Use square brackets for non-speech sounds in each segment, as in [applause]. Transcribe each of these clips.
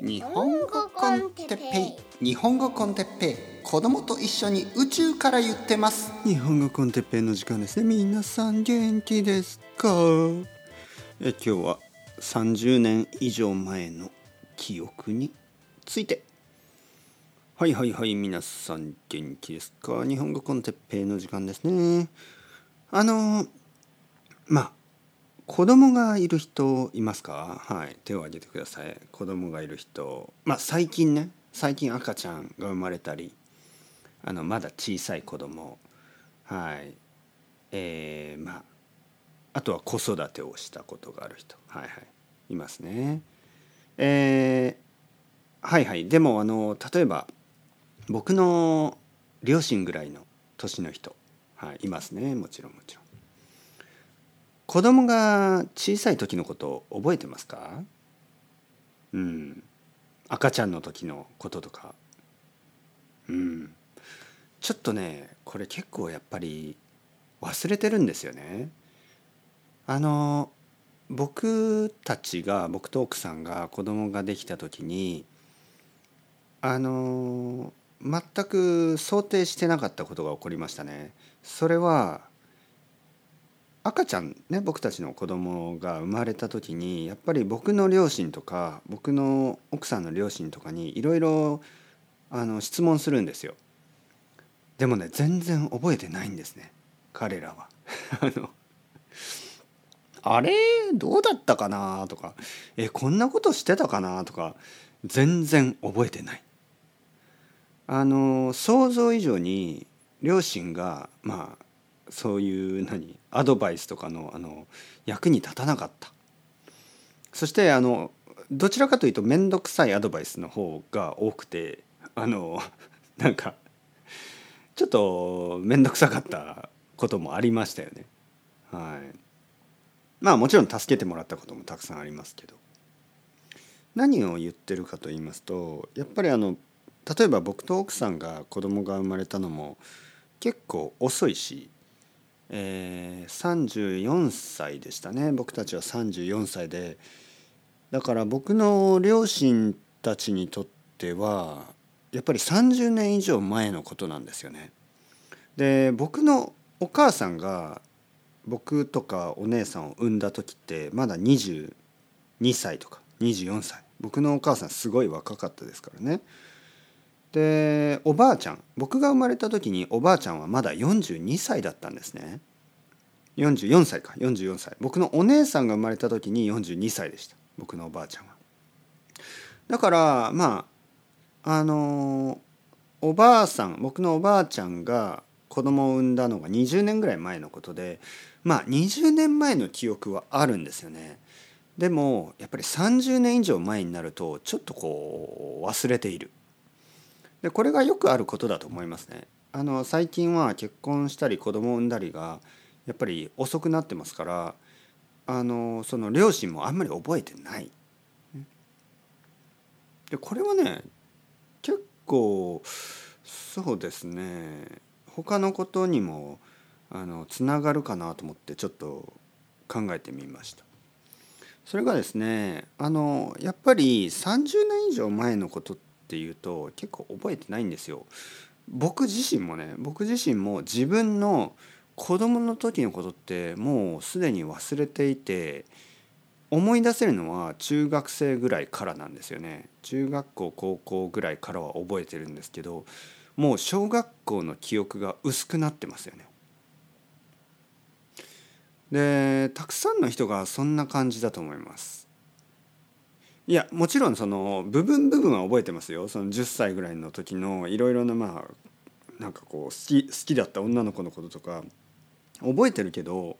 日本語コンテッペイ。日本語コンテッペイ。子供と一緒に宇宙から言ってます。日本語コンテッペイの時間ですね。皆さん元気ですか？え今日は30年以上前の記憶について。はいはいはい皆さん元気ですか？日本語コンテッペイの時間ですね。あのまあ子供がいる人いますか？はい。手を挙げてください。子供がいる人。まあ最近ね。最近赤ちゃんが生まれたりあのまだ小さい子供。はい。えー、まああとは子育てをしたことがある人。はいはい。いますね。えー、はいはい。でもあの例えば僕の両親ぐらいの年の人、はい、いますね。もちろんもちろん。子供が小さい時のこと覚えてますか？うん赤ちゃんの時のこととかうんちょっとねこれ結構やっぱり忘れてるんですよね。あの僕たちが僕と奥さんが子供ができた時にあの全く想定してなかったことが起こりましたね。それは赤ちゃんね僕たちの子供が生まれた時にやっぱり僕の両親とか僕の奥さんの両親とかにいろいろ質問するんですよ。でもね全然覚えてないんですね彼らは。[laughs] あのあれどうだったかな？とかえこんなことしてたかな？とか全然覚えてない。あの想像以上に両親がまあそういう何アドバイスとかのあの役に立たなかった。そしてあのどちらかというと面倒くさいアドバイスの方が多くてあの [laughs] なんかちょっと面倒くさかったこともありましたよね。はい、まあもちろん助けてもらったこともたくさんありますけど。何を言ってるかと言いますとやっぱりあの例えば僕と奥さんが子供が生まれたのも結構遅いしえー、34歳でしたね僕たちは34歳でだから僕の両親たちにとってはやっぱり30年以上前のことなんですよね。で僕のお母さんが僕とかお姉さんを産んだ時ってまだ22歳とか24歳僕のお母さんすごい若かったですからね。でおばあちゃん僕が生まれた時におばあちゃんはまだ42歳だったんですね。44歳か44歳。僕のお姉さんが生まれた時に42歳でした。僕のおばあちゃんは。だからまああのおばあさん僕のおばあちゃんが子供を産んだのが20年ぐらい前のことでまあ20年前の記憶はあるんですよね。でもやっぱり30年以上前になるとちょっとこう忘れている。でこれがよくあることだと思いますね。あの最近は結婚したり子供を産んだりがやっぱり遅くなってますからあのその両親もあんまり覚えてない。でこれはね結構そうですね他のことにもあのつながるかなと思ってちょっと考えてみました。それがですねあのやっぱり30年以上前のことってっていうと結構覚えてないんですよ。僕自身もね僕自身も自分の子供の時のことってもうすでに忘れていて思い出せるのは中学生ぐらいからなんですよね中学校高校ぐらいからは覚えてるんですけどもう小学校の記憶が薄くなってますよね。でたくさんの人がそんな感じだと思います。いやもちろんその部分部分は覚えてますよ。その10歳ぐらいの時のいろいろなまあなんかこう好き好きだった女の子のこととか覚えてるけど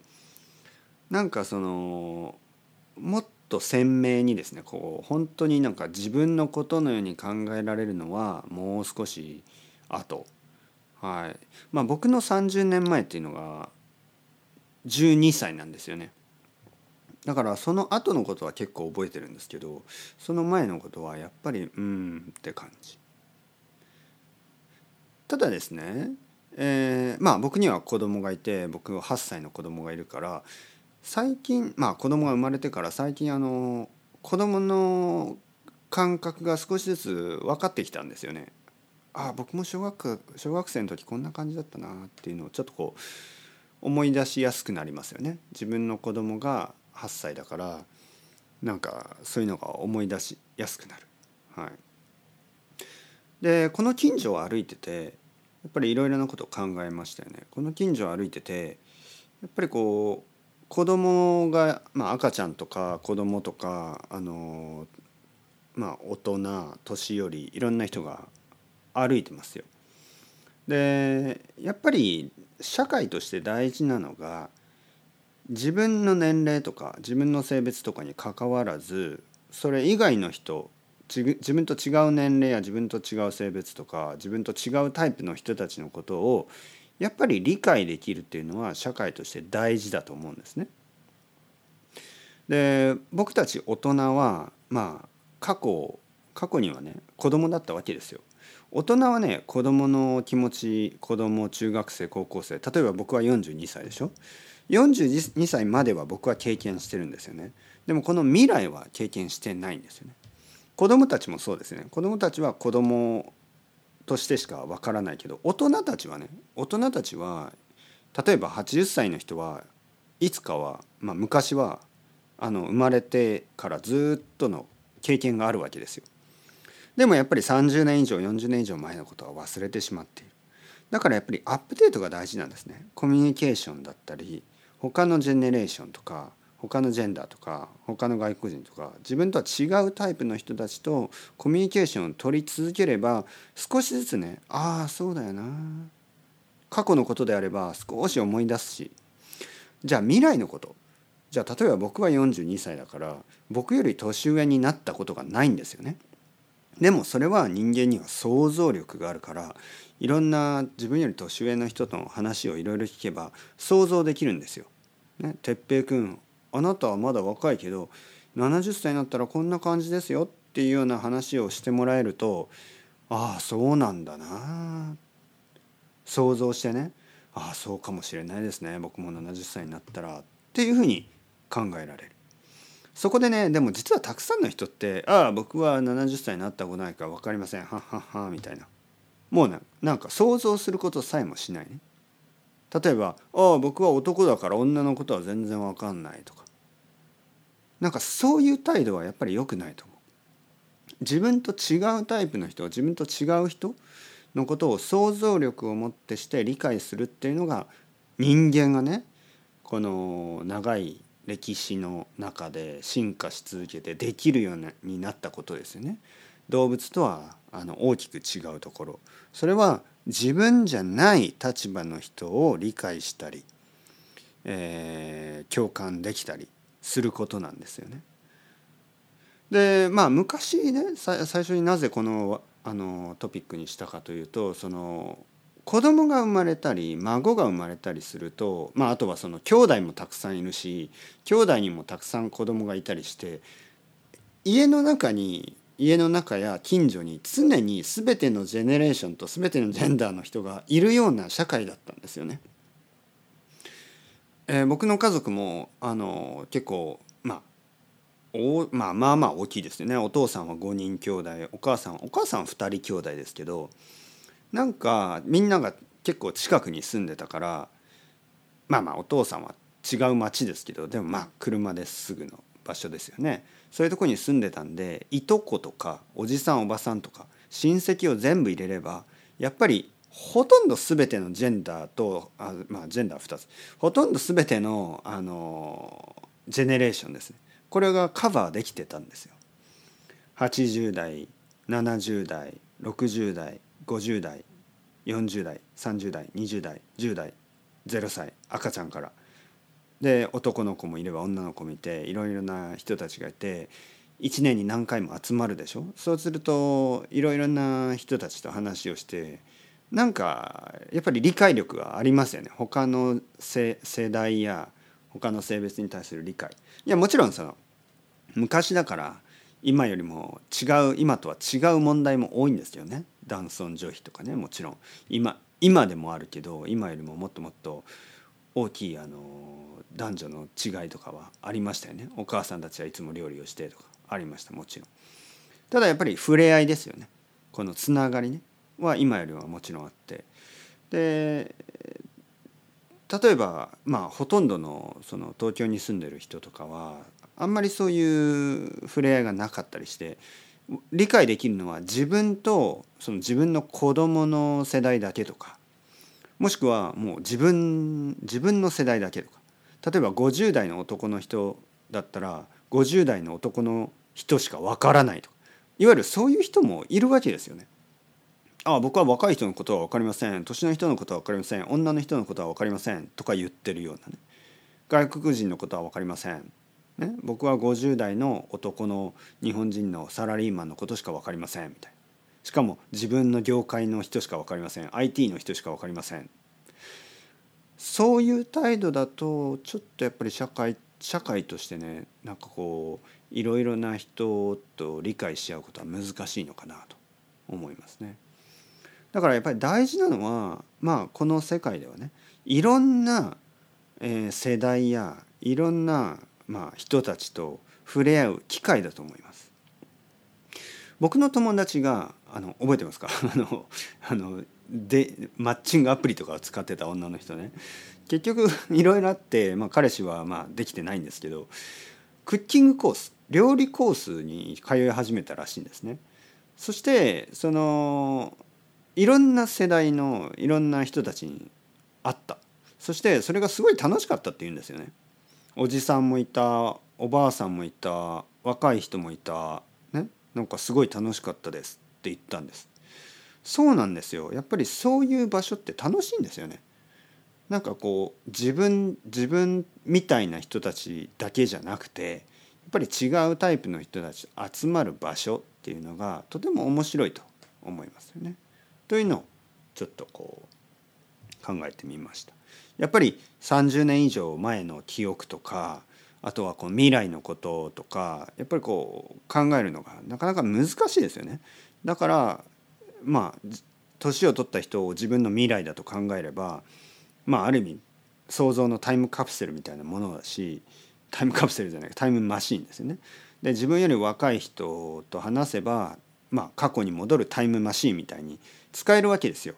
なんかそのもっと鮮明にですねこう本当になんか自分のことのように考えられるのはもう少し後。はい。まあ僕の30年前っていうのが12歳なんですよね。だからその後のことは結構覚えてるんですけどその前のことはやっぱりうんって感じただですね、えー、まあ僕には子供がいて僕は8歳の子供がいるから最近まあ子供が生まれてから最近あの子供の感覚が少しずつ分かってきたんですよね。ああ僕も小学小学生の時こんな感じだったなっていうのをちょっとこう思い出しやすくなりますよね。自分の子供が8歳だからなんかそういうのが思い出しやすくなる。はい、でこの近所を歩いててやっぱりいろいろなことを考えましたよね。この近所を歩いててやっぱりこう子供がまあ赤ちゃんとか子供とかあのまあ大人年寄りいろんな人が歩いてますよ。でやっぱり社会として大事なのが自分の年齢とか自分の性別とかにかかわらずそれ以外の人自分と違う年齢や自分と違う性別とか自分と違うタイプの人たちのことをやっぱり理解できるっていうのは社会として大事だと思うんですね。で僕たち大人はまあ過去過去にはね子供だったわけですよ。大人はね子供の気持ち子供中学生高校生例えば僕は42歳でしょ42歳までは僕は経験してるんですよね。でもこの未来は経験してないんですよね。子供たちもそうですね。子供たちは子供としてしかわからないけど大人たちはね大人たちは例えば80歳の人はいつかは、まあ、昔はあの生まれてからずっとの経験があるわけですよ。でもやっぱり30年以上40年以上前のことは忘れてしまっている。だからやっぱりアップデートが大事なんですね。コミュニケーションだったり他のジェネレーションとか他のジェンダーとか他の外国人とか自分とは違うタイプの人たちとコミュニケーションを取り続ければ少しずつねああそうだよな。過去のことであれば少し思い出すし。じゃあ未来のこと。じゃあ例えば僕は42歳だから僕より年上になったことがないんですよね。でもそれは人間には想像力があるからいろんな自分より年上の人との話をいろいろ聞けば想像できるんですよ。ね、哲平君あなたはまだ若いけど70歳になったらこんな感じですよっていうような話をしてもらえるとああそうなんだな想像してねああそうかもしれないですね僕も70歳になったらっていうふうに考えられる。そこでねでも実はたくさんの人って「ああ僕は70歳になったことないから分かりません。はっはっは」みたいな。もうねなんか想像することさえもしないね。例えば「ああ僕は男だから女のことは全然分かんない」とか。なんかそういう態度はやっぱり良くないと思う。自分と違うタイプの人自分と違う人のことを想像力を持ってして理解するっていうのが人間がねこの長い歴史の中で進化し続けてできるようになったことですよね。動物とはあの大きく違うところそれは自分じゃない立場の人を理解したり、えー、共感できたりすることなんですよね。でまあ昔ね最初になぜこのあのトピックにしたかというとその子供が生まれたり孫が生まれたりすると、まあ、あとはその兄弟もたくさんいるし兄弟にもたくさん子供がいたりして家の中に家の中や近所に常に全てのジェネレーションと全てのジェンダーの人がいるような社会だったんですよね。えー、僕の家族もあの結構まあおまあまあまあ大きいですよねお父さんは5人兄弟お母さんお母さんは2人兄弟ですけどなんかみんなが結構近くに住んでたからまあまあお父さんは違う町ですけどでもまあ車ですぐの場所ですよね。そういうとこに住んでたんでいとことかおじさんおばさんとか親戚を全部入れればやっぱりほとんど全てのジェンダーとあまあジェンダー2つ。ほとんど全てのあのジェネレーションですね。これがカバーできてたんですよ。80代70代60代50代40代30代20代10代0歳赤ちゃんから。で男の子もいれば女の子もいていろいろな人たちがいて1年に何回も集まるでしょ？そうするといろいろな人たちと話をしてなんかやっぱり理解力がありますよね。他の世代や他の性別に対する理解。いやもちろんその昔だから今よりも違う今とは違う問題も多いんですよね。男尊女卑とかねもちろん。今今でもあるけど今よりももっともっと大きいあの男女の違いとかはありましたよね。お母さんたちはいつも料理をしてとかありましたもちろん。ただやっぱり触れ合いですよね。このつながりね。は今よりはもちろんあって。で例えばまあほとんどのその東京に住んでる人とかはあんまりそういう触れ合いがなかったりして理解できるのは自分とその自分の子供の世代だけとかもしくはもう自分自分の世代だけとか。例えば50代の男の人だったら50代の男の人しかわからないとか。いわゆるそういう人もいるわけですよね。ああ僕は若い人のことは分かりません。年の人のことは分かりません。女の人のことは分かりません。とか言ってるようなね。外国人のことは分かりません、ね、僕は50代の男の日本人のサラリーマンのことしか分かりませんみたいな。しかも自分の業界の人しか分かりません。IT の人しか分かりません。そういう態度だとちょっとやっぱり社会社会としてねなんかこういろいろな人と理解し合うことは難しいのかなと思いますね。だからやっぱり大事なのはまあこの世界ではねいろんな、世代やいろんな、まあ、人たちと触れ合う機会だと思います。僕の友達があの覚えてますか？[laughs] あのあのでマッチングアプリとかを使ってた女の人ね結局いろいろあって、まあ、彼氏はまあできてないんですけどクッキングコース料理コースに通い始めたらしいんですね。そしてそのいろんな世代のいろんな人たちに会ったそしてそれがすごい楽しかったって言うんですよね。おじさんもいたおばあさんもいた若い人もいた、ね、なんかすごい楽しかったですって言ったんです。そうなんですよやっぱりそういう場所って楽しいんですよね。なんかこう自分自分みたいな人たちだけじゃなくてやっぱり違うタイプの人たち集まる場所っていうのがとても面白いと思いますよね。というのをちょっとこう考えてみました。やっぱり30年以上前の記憶とかあとはこう未来のこととかやっぱりこう考えるのがなかなか難しいですよね。だからまあ年を取った人を自分の未来だと考えればまあある意味想像のタイムカプセルみたいなものだしタイムカプセルじゃないタイムマシンですよね。で自分より若い人と話せば、まあ、過去に戻るタイムマシンみたいに使えるわけですよ。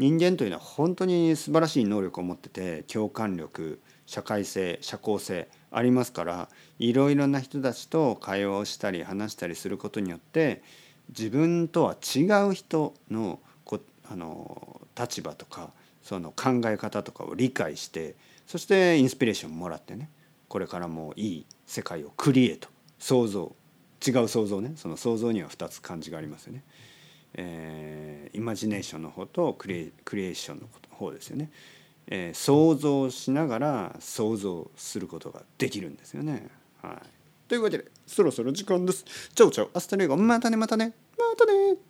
人間というのは本当に素晴らしい能力を持ってて共感力社会性社交性ありますからいろいろな人たちと会話をしたり話したりすることによって自分とは違う人のこあの立場とかその考え方とかを理解してそしてインスピレーションもらってねこれからもいい世界をクリエイト。想像。違う想像ね。その想像には2つ漢字がありますよね。えー、イマジネーションの方とクリエクリエーションの方ですよね、えー、想像しながら想像することができるんですよね。はい、というわけでそろそろ時間です。チャオチャオアスタレゴまたねまたねまたね